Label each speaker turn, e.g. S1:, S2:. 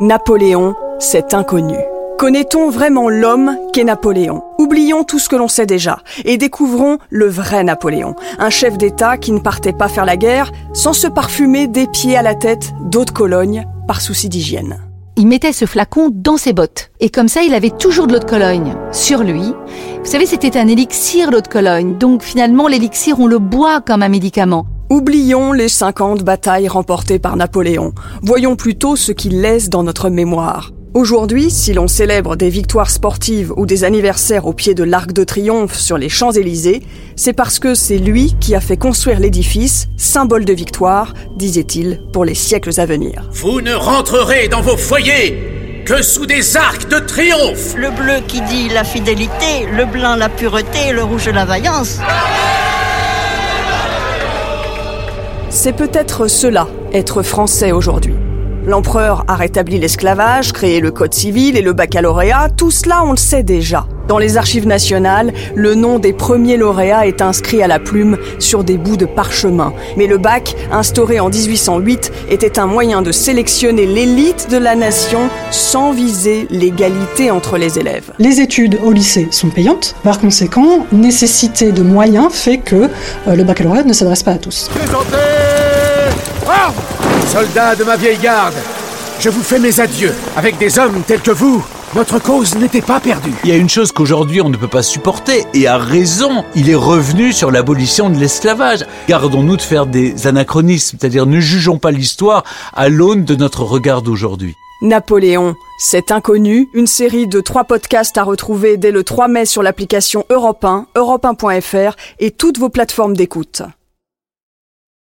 S1: Napoléon, c'est inconnu. Connaît-on vraiment l'homme qu'est Napoléon? Oublions tout ce que l'on sait déjà et découvrons le vrai Napoléon, un chef d'État qui ne partait pas faire la guerre sans se parfumer des pieds à la tête d'eau de Cologne par souci d'hygiène.
S2: Il mettait ce flacon dans ses bottes et comme ça il avait toujours de l'eau de Cologne sur lui. Vous savez, c'était un élixir l'eau de Cologne, donc finalement l'élixir on le boit comme un médicament.
S1: Oublions les 50 batailles remportées par Napoléon. Voyons plutôt ce qu'il laisse dans notre mémoire. Aujourd'hui, si l'on célèbre des victoires sportives ou des anniversaires au pied de l'Arc de Triomphe sur les Champs-Élysées, c'est parce que c'est lui qui a fait construire l'édifice, symbole de victoire, disait-il, pour les siècles à venir.
S3: Vous ne rentrerez dans vos foyers que sous des arcs de triomphe
S4: Le bleu qui dit la fidélité, le blanc la pureté, le rouge la vaillance.
S1: C'est peut-être cela, être français aujourd'hui. L'empereur a rétabli l'esclavage, créé le code civil et le baccalauréat, tout cela on le sait déjà. Dans les archives nationales, le nom des premiers lauréats est inscrit à la plume sur des bouts de parchemin. Mais le bac, instauré en 1808, était un moyen de sélectionner l'élite de la nation sans viser l'égalité entre les élèves.
S5: Les études au lycée sont payantes. Par conséquent, nécessité de moyens fait que euh, le baccalauréat ne s'adresse pas à tous.
S3: Soldats de ma vieille garde, je vous fais mes adieux. Avec des hommes tels que vous, notre cause n'était pas perdue.
S6: Il y a une chose qu'aujourd'hui on ne peut pas supporter, et à raison, il est revenu sur l'abolition de l'esclavage. Gardons-nous de faire des anachronismes, c'est-à-dire ne jugeons pas l'histoire à l'aune de notre regard d'aujourd'hui.
S1: Napoléon, c'est inconnu, une série de trois podcasts à retrouver dès le 3 mai sur l'application Europe 1, europe1.fr et toutes vos plateformes d'écoute.